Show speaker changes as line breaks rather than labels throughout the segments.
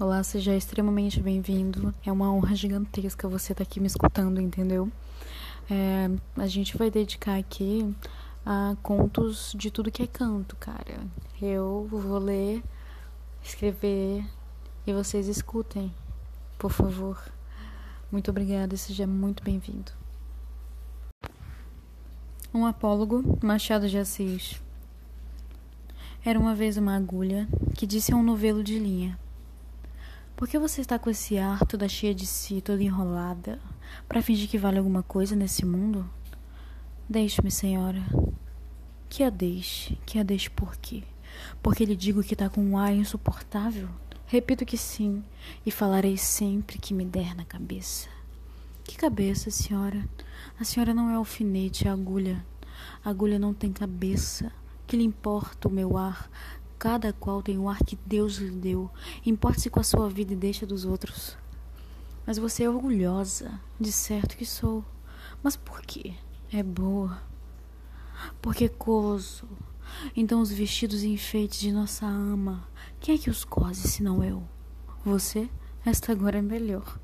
Olá, seja extremamente bem-vindo. É uma honra gigantesca você estar tá aqui me escutando, entendeu? É, a gente vai dedicar aqui a contos de tudo que é canto, cara. Eu vou ler, escrever e vocês escutem, por favor. Muito obrigada e seja muito bem-vindo. Um apólogo, Machado de Assis. Era uma vez uma agulha que disse a um novelo de linha: Por que você está com esse ar toda cheia de si, toda enrolada, para fingir que vale alguma coisa nesse mundo? Deixe-me, senhora. Que a deixe, que a deixe por quê? Porque lhe digo que está com um ar insuportável? Repito que sim, e falarei sempre que me der na cabeça. Que cabeça, senhora? A senhora não é alfinete, é agulha. A agulha não tem cabeça. Que lhe importa o meu ar? Cada qual tem o ar que Deus lhe deu. Importe-se com a sua vida e deixa dos outros. Mas você é orgulhosa, de certo que sou. Mas por quê? É boa. Porque coso. Então os vestidos e enfeites de nossa ama, quem é que os cose senão eu? Você? Esta agora é melhor.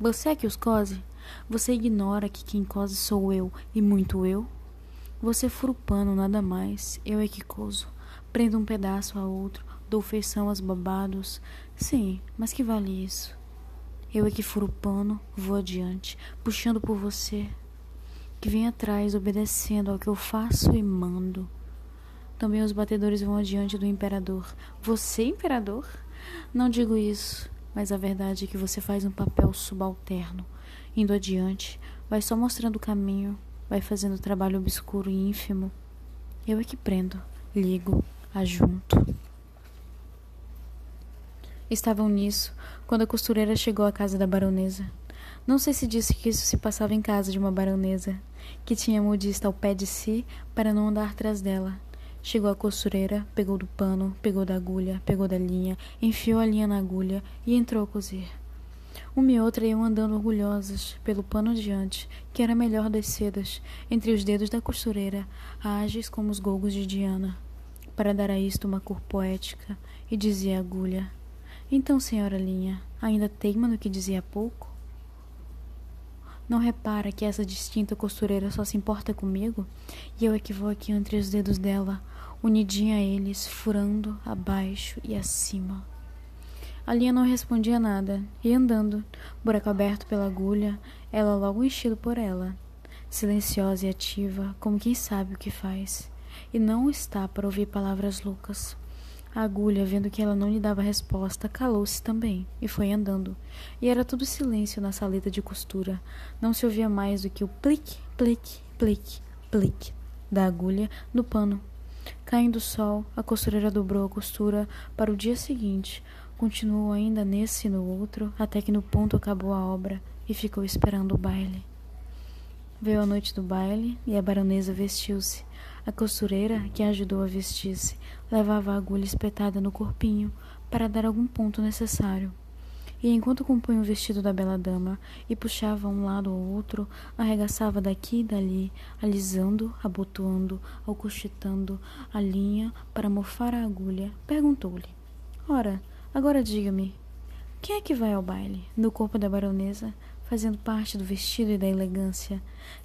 Você é que os cose? Você ignora que quem cose sou eu e muito eu? Você fura o pano, nada mais. Eu é que coso. Prendo um pedaço a outro, dou feição aos babados. Sim, mas que vale isso? Eu é que furo o pano, vou adiante, puxando por você, que vem atrás, obedecendo ao que eu faço e mando. Também os batedores vão adiante do imperador. Você, imperador? Não digo isso, mas a verdade é que você faz um papel subalterno. Indo adiante, vai só mostrando o caminho, vai fazendo trabalho obscuro e ínfimo. Eu é que prendo, ligo, ajunto. Estavam nisso quando a costureira chegou à casa da baronesa. Não sei se disse que isso se passava em casa de uma baronesa, que tinha modista ao pé de si para não andar atrás dela. Chegou a costureira, pegou do pano, pegou da agulha, pegou da linha, enfiou a linha na agulha e entrou a cozer. Uma e outra iam andando orgulhosas pelo pano adiante, que era a melhor das sedas, entre os dedos da costureira, ágeis como os golgos de Diana, para dar a isto uma cor poética, e dizia a agulha: Então, senhora Linha, ainda teima no que dizia há pouco? Não repara que essa distinta costureira só se importa comigo? E eu é que vou aqui entre os dedos dela, unidinha a eles, furando abaixo e acima. A linha não respondia nada, e andando, buraco aberto pela agulha, ela logo enchido por ela, silenciosa e ativa, como quem sabe o que faz, e não está para ouvir palavras loucas. A agulha, vendo que ela não lhe dava resposta, calou-se também e foi andando. E era tudo silêncio na saleta de costura. Não se ouvia mais do que o plique, plique, plique, plique da agulha no pano. Caindo o sol, a costureira dobrou a costura para o dia seguinte, Continuou ainda nesse e no outro, até que no ponto acabou a obra e ficou esperando o baile. Veio a noite do baile e a baronesa vestiu-se. A costureira, que a ajudou a vestir-se, levava a agulha espetada no corpinho para dar algum ponto necessário. E enquanto compunha o vestido da bela dama e puxava um lado ou outro, arregaçava daqui e dali, alisando, abotoando, alcochetando a linha para mofar a agulha, perguntou-lhe: Ora, Agora diga-me, quem é que vai ao baile, no corpo da baronesa, fazendo parte do vestido e da elegância?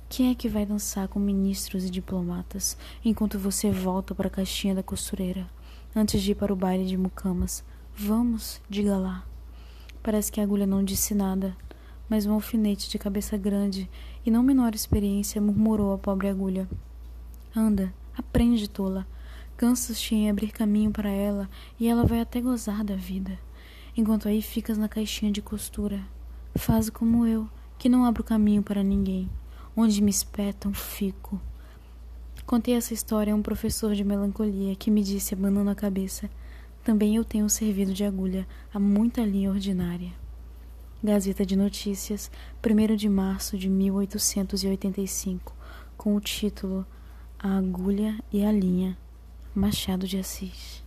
Quem é que vai dançar com ministros e diplomatas, enquanto você volta para a caixinha da costureira, antes de ir para o baile de mucamas? Vamos, diga lá. Parece que a agulha não disse nada, mas um alfinete de cabeça grande e não menor experiência murmurou a pobre agulha. Anda, aprende, tola. Cansas-te em abrir caminho para ela e ela vai até gozar da vida. Enquanto aí ficas na caixinha de costura. Faz como eu, que não abro caminho para ninguém. Onde me espetam, fico. Contei essa história a um professor de melancolia que me disse, abanando a cabeça: Também eu tenho servido de agulha a muita linha ordinária. Gazeta de Notícias, 1 de março de 1885, com o título A Agulha e a Linha Machado de Assis.